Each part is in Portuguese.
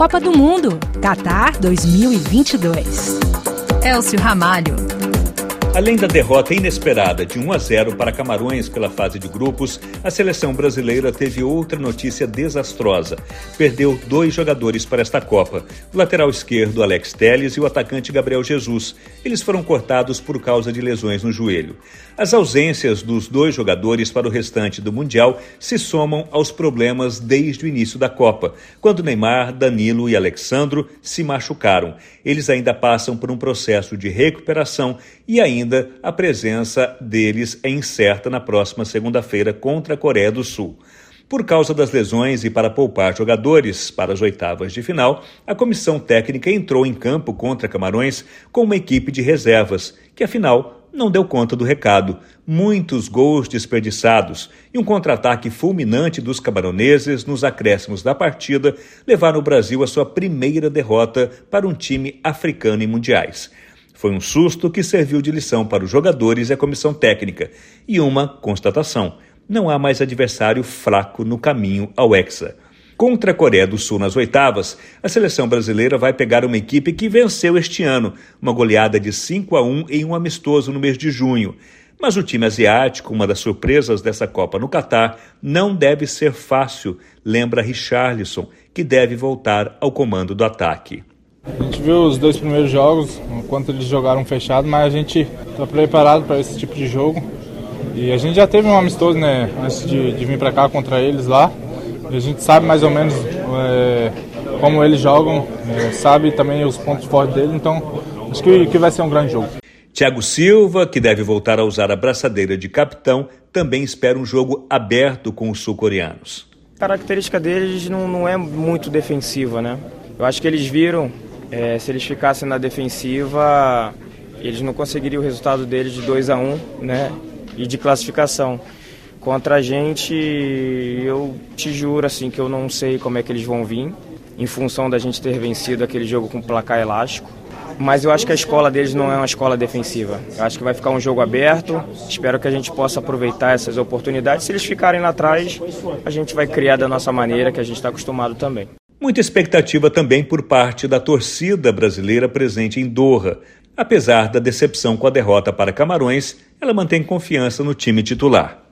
Copa do Mundo, Qatar 2022. Elcio Ramalho. Além da derrota inesperada de 1 a 0 para Camarões pela fase de grupos, a seleção brasileira teve outra notícia desastrosa. Perdeu dois jogadores para esta Copa: o lateral esquerdo Alex Telles e o atacante Gabriel Jesus. Eles foram cortados por causa de lesões no joelho. As ausências dos dois jogadores para o restante do Mundial se somam aos problemas desde o início da Copa, quando Neymar, Danilo e Alexandro se machucaram. Eles ainda passam por um processo de recuperação e ainda a presença deles é incerta na próxima segunda-feira contra a Coreia do Sul. Por causa das lesões e para poupar jogadores para as oitavas de final, a comissão técnica entrou em campo contra Camarões com uma equipe de reservas, que afinal não deu conta do recado. Muitos gols desperdiçados e um contra-ataque fulminante dos camaroneses nos acréscimos da partida levaram o Brasil à sua primeira derrota para um time africano em mundiais. Foi um susto que serviu de lição para os jogadores e a comissão técnica, e uma constatação: não há mais adversário fraco no caminho ao Hexa. Contra a Coreia do Sul nas oitavas, a seleção brasileira vai pegar uma equipe que venceu este ano, uma goleada de 5 a 1 em um amistoso no mês de junho. Mas o time asiático, uma das surpresas dessa Copa no Catar, não deve ser fácil, lembra Richarlison, que deve voltar ao comando do ataque. A gente viu os dois primeiros jogos, enquanto eles jogaram fechado, mas a gente está preparado para esse tipo de jogo. E a gente já teve um amistoso, né, antes de, de vir para cá contra eles lá. E a gente sabe mais ou menos é, como eles jogam, é, sabe também os pontos fortes deles, então acho que, que vai ser um grande jogo. Thiago Silva, que deve voltar a usar a braçadeira de capitão, também espera um jogo aberto com os sul-coreanos. A característica deles não, não é muito defensiva, né? Eu acho que eles viram, é, se eles ficassem na defensiva, eles não conseguiriam o resultado deles de 2 a 1 um, né? E de classificação. Contra a gente, eu te juro assim que eu não sei como é que eles vão vir, em função da gente ter vencido aquele jogo com placar elástico. Mas eu acho que a escola deles não é uma escola defensiva. Eu acho que vai ficar um jogo aberto. Espero que a gente possa aproveitar essas oportunidades. Se eles ficarem lá atrás, a gente vai criar da nossa maneira, que a gente está acostumado também. Muita expectativa também por parte da torcida brasileira presente em Doha. Apesar da decepção com a derrota para Camarões, ela mantém confiança no time titular.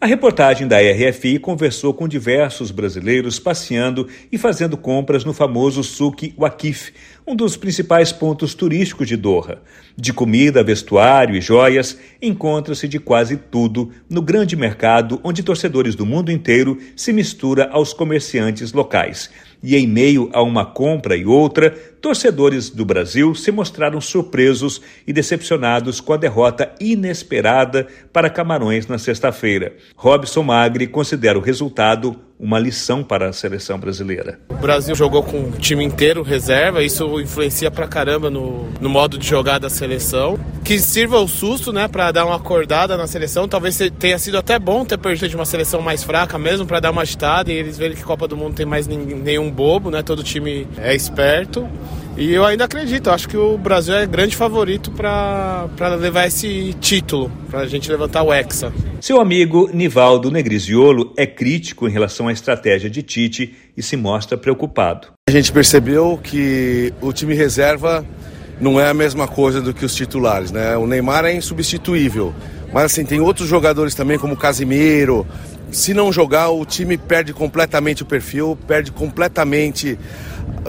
A reportagem da RFI conversou com diversos brasileiros passeando e fazendo compras no famoso Souk Wakif, um dos principais pontos turísticos de Doha. De comida, vestuário e joias, encontra-se de quase tudo no grande mercado onde torcedores do mundo inteiro se mistura aos comerciantes locais. E em meio a uma compra e outra, torcedores do Brasil se mostraram surpresos e decepcionados com a derrota inesperada para Camarões na sexta-feira. Robson Magri considera o resultado uma lição para a seleção brasileira. O Brasil jogou com o time inteiro reserva, isso influencia pra caramba no, no modo de jogar da seleção. Que sirva o susto, né, para dar uma acordada na seleção. Talvez tenha sido até bom ter perdido de uma seleção mais fraca mesmo, para dar uma agitada e eles verem que Copa do Mundo tem mais nenhum bobo, né, todo time é esperto. E eu ainda acredito, acho que o Brasil é grande favorito para levar esse título, para a gente levantar o Hexa. Seu amigo Nivaldo Negriziolo é crítico em relação à estratégia de Tite e se mostra preocupado. A gente percebeu que o time reserva não é a mesma coisa do que os titulares, né? O Neymar é insubstituível, mas assim, tem outros jogadores também, como o Casimiro. Se não jogar, o time perde completamente o perfil, perde completamente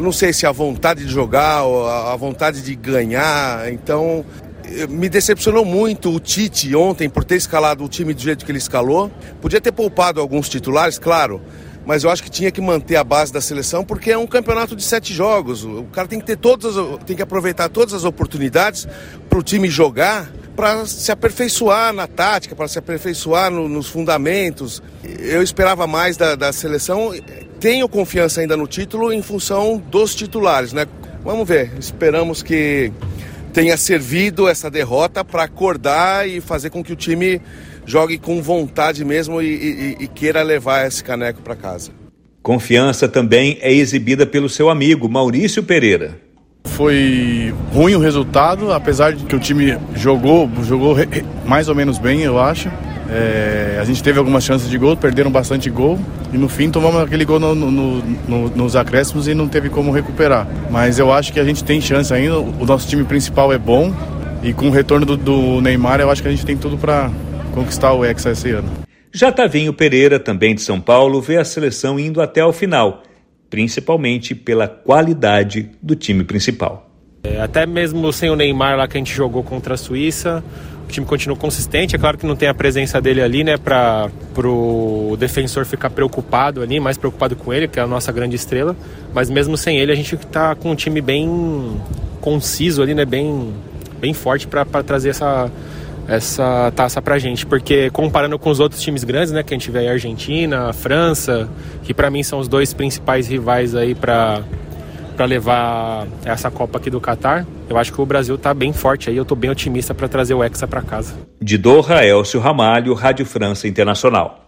não sei se a vontade de jogar, a vontade de ganhar. Então, me decepcionou muito o Tite ontem por ter escalado o time do jeito que ele escalou. Podia ter poupado alguns titulares, claro, mas eu acho que tinha que manter a base da seleção porque é um campeonato de sete jogos. O cara tem que ter todas, tem que aproveitar todas as oportunidades para o time jogar, para se aperfeiçoar na tática, para se aperfeiçoar no, nos fundamentos. Eu esperava mais da, da seleção tenho confiança ainda no título em função dos titulares, né? Vamos ver, esperamos que tenha servido essa derrota para acordar e fazer com que o time jogue com vontade mesmo e, e, e queira levar esse caneco para casa. Confiança também é exibida pelo seu amigo Maurício Pereira. Foi ruim o resultado, apesar de que o time jogou, jogou mais ou menos bem, eu acho. É, a gente teve algumas chances de gol, perderam bastante gol e no fim tomamos aquele gol no, no, no, nos acréscimos e não teve como recuperar. Mas eu acho que a gente tem chance ainda. O nosso time principal é bom e com o retorno do, do Neymar eu acho que a gente tem tudo para conquistar o Hexa esse ano. Já Tavinho Pereira, também de São Paulo, vê a seleção indo até o final, principalmente pela qualidade do time principal. É, até mesmo sem o Neymar lá que a gente jogou contra a Suíça, o time continua consistente. É claro que não tem a presença dele ali, né, para o defensor ficar preocupado ali, mais preocupado com ele, que é a nossa grande estrela. Mas mesmo sem ele, a gente está com um time bem conciso ali, né, bem, bem forte para trazer essa essa taça pra gente, porque comparando com os outros times grandes, né, que a gente vê aí Argentina, França, que para mim são os dois principais rivais aí para para levar essa Copa aqui do Catar. Eu acho que o Brasil está bem forte aí, eu estou bem otimista para trazer o Hexa para casa. De Doha, Elcio Ramalho, Rádio França Internacional.